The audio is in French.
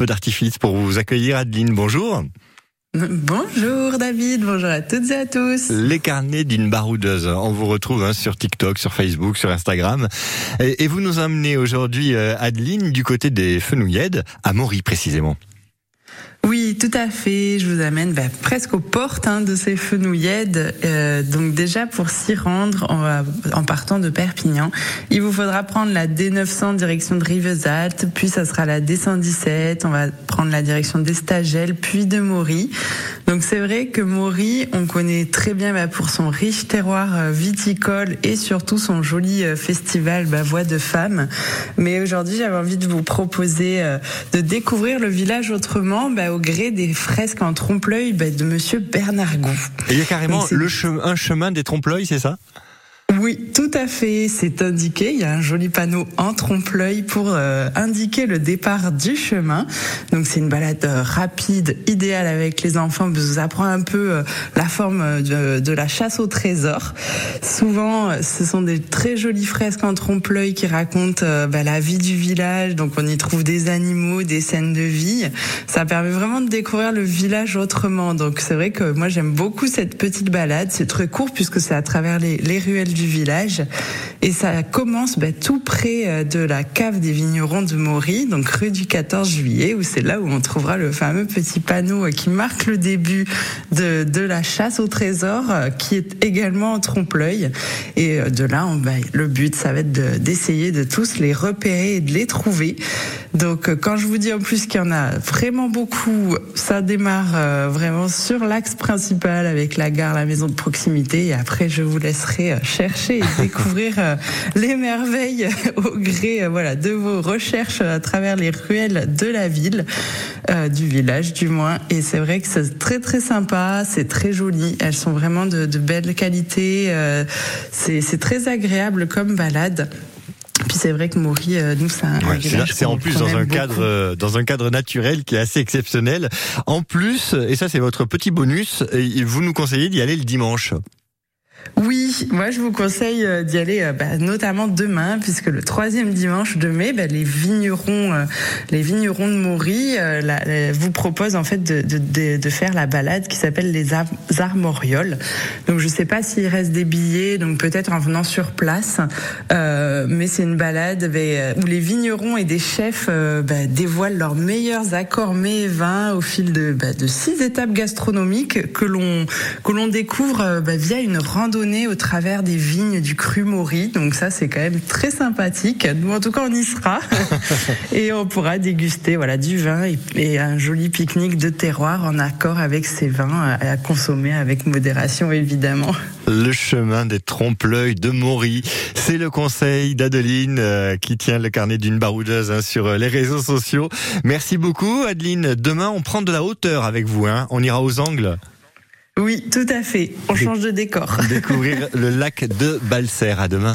feux d'artifice pour vous accueillir. Adeline, bonjour. Bonjour David, bonjour à toutes et à tous. Les carnets d'une baroudeuse. On vous retrouve hein, sur TikTok, sur Facebook, sur Instagram. Et, vous nous emmenez aujourd'hui, euh, Adeline, du côté des Fenouillèdes, à Maury précisément. Tout à fait. Je vous amène bah, presque aux portes hein, de ces fenouillèdes. Euh, donc déjà pour s'y rendre en, partant de Perpignan, il vous faudra prendre la D900 direction de Rivesaltes, puis ça sera la D117. On va prendre la direction d'Estagel, puis de Maury. Donc c'est vrai que Maury, on connaît très bien bah, pour son riche terroir euh, viticole et surtout son joli euh, festival bah, Voix de femmes. Mais aujourd'hui, j'avais envie de vous proposer euh, de découvrir le village autrement bah, au gré des fresques en trompe-l'œil de Monsieur Bernard Gou. Et il y a carrément le un chemin des trompe-l'œil, c'est ça? Oui, tout à fait. C'est indiqué. Il y a un joli panneau en trompe-l'œil pour euh, indiquer le départ du chemin. Donc c'est une balade euh, rapide, idéale avec les enfants. Vous apprend un peu euh, la forme de, la chasse au trésor. Souvent, ce sont des très jolies fresques en trompe-l'œil qui racontent bah, la vie du village. Donc on y trouve des animaux, des scènes de vie. Ça permet vraiment de découvrir le village autrement. Donc c'est vrai que moi j'aime beaucoup cette petite balade. C'est très court puisque c'est à travers les, les ruelles du village. Et ça commence bah, tout près euh, de la cave des vignerons de Maury, donc rue du 14 juillet, où c'est là où on trouvera le fameux petit panneau euh, qui marque le début de, de la chasse au trésor, euh, qui est également en trompe-l'œil. Et de là, on, bah, le but, ça va être d'essayer de, tous les repérer et de les trouver. Donc quand je vous dis en plus qu'il y en a vraiment beaucoup, ça démarre vraiment sur l'axe principal avec la gare, la maison de proximité. Et après, je vous laisserai chercher et découvrir euh, les merveilles au gré euh, voilà de vos recherches à travers les ruelles de la ville, euh, du village du moins. Et c'est vrai que c'est très très sympa, c'est très joli. Elles sont vraiment de, de belle qualité. c'est très agréable comme balade. Puis c'est vrai que Maury, nous, ça. c'est en plus dans un cadre, dans un cadre naturel qui est assez exceptionnel. En plus, et ça c'est votre petit bonus, vous nous conseillez d'y aller le dimanche. Oui, moi je vous conseille euh, d'y aller, euh, bah, notamment demain, puisque le troisième dimanche de mai, bah, les vignerons, euh, les vignerons de Maury vous proposent en fait de, de, de, faire la balade qui s'appelle les armorioles. Donc je sais pas s'il reste des billets, donc peut-être en venant sur place, euh, mais c'est une balade bah, où les vignerons et des chefs bah, dévoilent leurs meilleurs accords mets et vins au fil de, de six étapes gastronomiques que l'on que l'on découvre via une randonnée randonnée au travers des vignes du cru Maury. Donc ça, c'est quand même très sympathique. Nous, en tout cas, on y sera. et on pourra déguster voilà, du vin et, un joli pique-nique de terroir en accord avec ces vins à consommer avec modération, évidemment. Le chemin des trompe-l'œil de Maury. C'est le conseil d'Adeline euh, qui tient le carnet d'une baroudeuse hein, sur euh, les réseaux sociaux. Merci beaucoup, Adeline. Demain, on prend de la hauteur avec vous. Hein. On ira aux angles. Oui, tout à fait. On change de décor. Découvrir le lac de Balser. À demain.